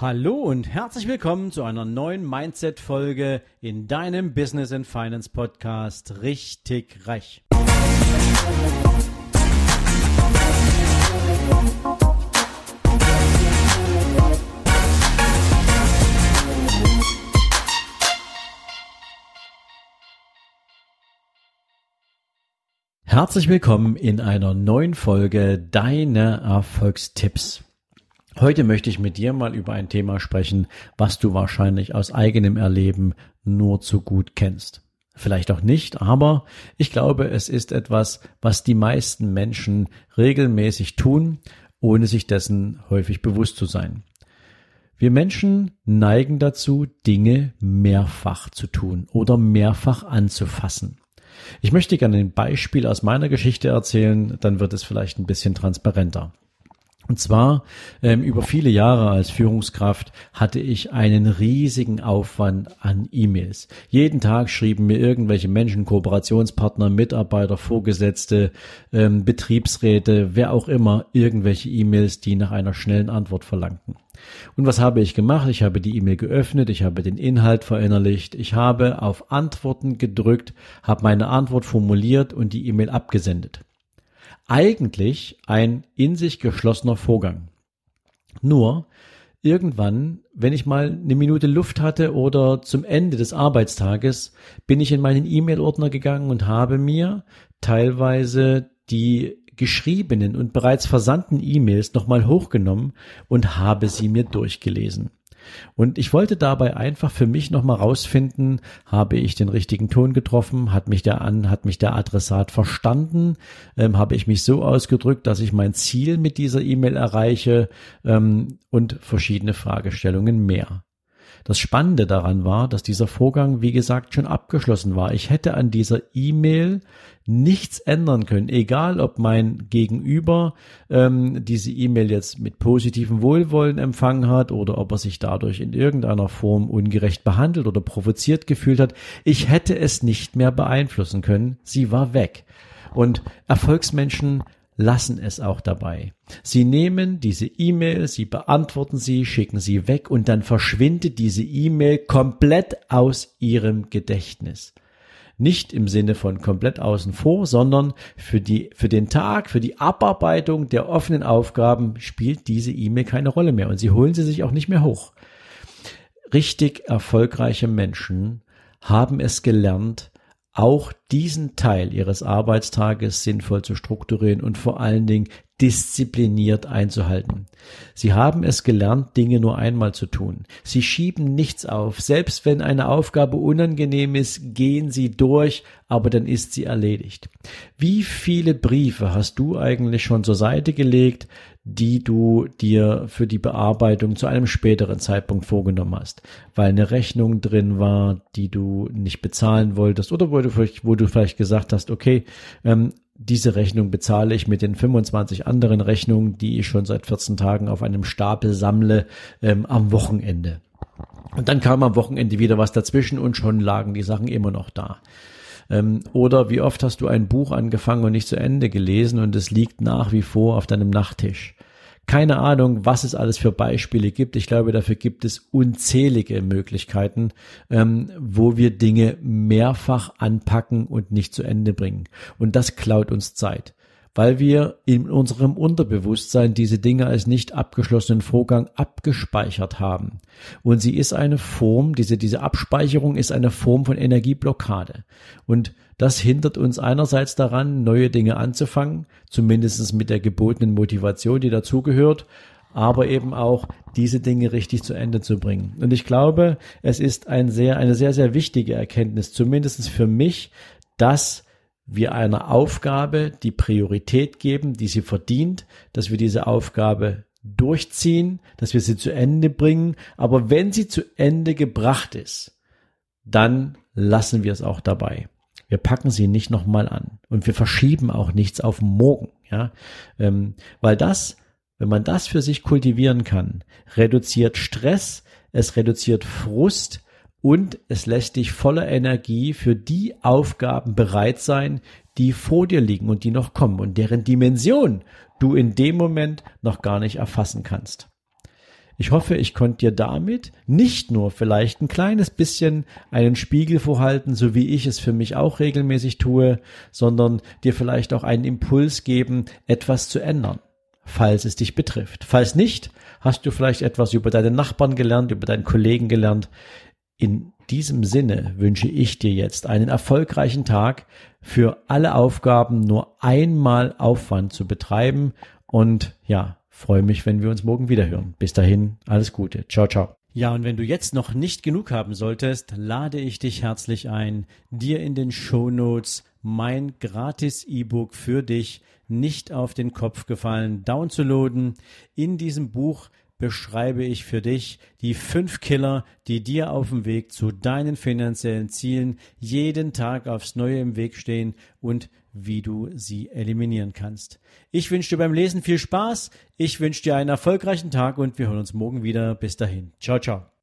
Hallo und herzlich willkommen zu einer neuen Mindset-Folge in deinem Business and Finance Podcast Richtig Reich. Herzlich willkommen in einer neuen Folge Deine Erfolgstipps. Heute möchte ich mit dir mal über ein Thema sprechen, was du wahrscheinlich aus eigenem Erleben nur zu gut kennst. Vielleicht auch nicht, aber ich glaube, es ist etwas, was die meisten Menschen regelmäßig tun, ohne sich dessen häufig bewusst zu sein. Wir Menschen neigen dazu, Dinge mehrfach zu tun oder mehrfach anzufassen. Ich möchte gerne ein Beispiel aus meiner Geschichte erzählen, dann wird es vielleicht ein bisschen transparenter. Und zwar ähm, über viele Jahre als Führungskraft hatte ich einen riesigen Aufwand an E-Mails. Jeden Tag schrieben mir irgendwelche Menschen, Kooperationspartner, Mitarbeiter, Vorgesetzte, ähm, Betriebsräte, wer auch immer, irgendwelche E-Mails, die nach einer schnellen Antwort verlangten. Und was habe ich gemacht? Ich habe die E-Mail geöffnet, ich habe den Inhalt verinnerlicht, ich habe auf Antworten gedrückt, habe meine Antwort formuliert und die E-Mail abgesendet eigentlich ein in sich geschlossener Vorgang. Nur irgendwann, wenn ich mal eine Minute Luft hatte oder zum Ende des Arbeitstages, bin ich in meinen E-Mail-Ordner gegangen und habe mir teilweise die geschriebenen und bereits versandten E-Mails nochmal hochgenommen und habe sie mir durchgelesen. Und ich wollte dabei einfach für mich nochmal rausfinden, habe ich den richtigen Ton getroffen, hat mich der an, hat mich der Adressat verstanden, ähm, habe ich mich so ausgedrückt, dass ich mein Ziel mit dieser E-Mail erreiche? Ähm, und verschiedene Fragestellungen mehr. Das Spannende daran war, dass dieser Vorgang, wie gesagt, schon abgeschlossen war. Ich hätte an dieser E-Mail nichts ändern können, egal ob mein Gegenüber ähm, diese E-Mail jetzt mit positivem Wohlwollen empfangen hat oder ob er sich dadurch in irgendeiner Form ungerecht behandelt oder provoziert gefühlt hat. Ich hätte es nicht mehr beeinflussen können. Sie war weg. Und Erfolgsmenschen lassen es auch dabei. Sie nehmen diese E-Mail, sie beantworten sie, schicken sie weg und dann verschwindet diese E-Mail komplett aus ihrem Gedächtnis. Nicht im Sinne von komplett außen vor, sondern für die, für den Tag, für die Abarbeitung der offenen Aufgaben spielt diese E-Mail keine Rolle mehr und sie holen sie sich auch nicht mehr hoch. Richtig erfolgreiche Menschen haben es gelernt, auch diesen Teil ihres Arbeitstages sinnvoll zu strukturieren und vor allen Dingen diszipliniert einzuhalten. Sie haben es gelernt, Dinge nur einmal zu tun. Sie schieben nichts auf. Selbst wenn eine Aufgabe unangenehm ist, gehen sie durch, aber dann ist sie erledigt. Wie viele Briefe hast du eigentlich schon zur Seite gelegt, die du dir für die Bearbeitung zu einem späteren Zeitpunkt vorgenommen hast, weil eine Rechnung drin war, die du nicht bezahlen wolltest oder wo du vielleicht, wo du vielleicht gesagt hast, okay, ähm, diese Rechnung bezahle ich mit den 25 anderen Rechnungen, die ich schon seit 14 Tagen auf einem Stapel sammle, ähm, am Wochenende. Und dann kam am Wochenende wieder was dazwischen und schon lagen die Sachen immer noch da. Ähm, oder wie oft hast du ein Buch angefangen und nicht zu Ende gelesen und es liegt nach wie vor auf deinem Nachttisch? Keine Ahnung, was es alles für Beispiele gibt. Ich glaube, dafür gibt es unzählige Möglichkeiten, ähm, wo wir Dinge mehrfach anpacken und nicht zu Ende bringen. Und das klaut uns Zeit weil wir in unserem Unterbewusstsein diese Dinge als nicht abgeschlossenen Vorgang abgespeichert haben. Und sie ist eine Form, diese, diese Abspeicherung ist eine Form von Energieblockade. Und das hindert uns einerseits daran, neue Dinge anzufangen, zumindest mit der gebotenen Motivation, die dazugehört, aber eben auch diese Dinge richtig zu Ende zu bringen. Und ich glaube, es ist ein sehr, eine sehr, sehr wichtige Erkenntnis, zumindest für mich, dass wir einer Aufgabe die Priorität geben, die sie verdient, dass wir diese Aufgabe durchziehen, dass wir sie zu Ende bringen. Aber wenn sie zu Ende gebracht ist, dann lassen wir es auch dabei. Wir packen sie nicht nochmal an und wir verschieben auch nichts auf morgen, ja, ähm, weil das, wenn man das für sich kultivieren kann, reduziert Stress, es reduziert Frust und es lässt dich voller Energie für die Aufgaben bereit sein, die vor dir liegen und die noch kommen und deren Dimension du in dem Moment noch gar nicht erfassen kannst. Ich hoffe, ich konnte dir damit nicht nur vielleicht ein kleines bisschen einen Spiegel vorhalten, so wie ich es für mich auch regelmäßig tue, sondern dir vielleicht auch einen Impuls geben, etwas zu ändern, falls es dich betrifft. Falls nicht, hast du vielleicht etwas über deine Nachbarn gelernt, über deinen Kollegen gelernt. In diesem Sinne wünsche ich dir jetzt einen erfolgreichen Tag, für alle Aufgaben nur einmal Aufwand zu betreiben und ja, freue mich, wenn wir uns morgen wieder hören. Bis dahin, alles Gute. Ciao, ciao. Ja, und wenn du jetzt noch nicht genug haben solltest, lade ich dich herzlich ein, dir in den Show Notes mein gratis E-Book für dich nicht auf den Kopf gefallen downzuladen. In diesem Buch beschreibe ich für dich die fünf Killer, die dir auf dem Weg zu deinen finanziellen Zielen jeden Tag aufs Neue im Weg stehen und wie du sie eliminieren kannst. Ich wünsche dir beim Lesen viel Spaß, ich wünsche dir einen erfolgreichen Tag und wir hören uns morgen wieder. Bis dahin. Ciao, ciao.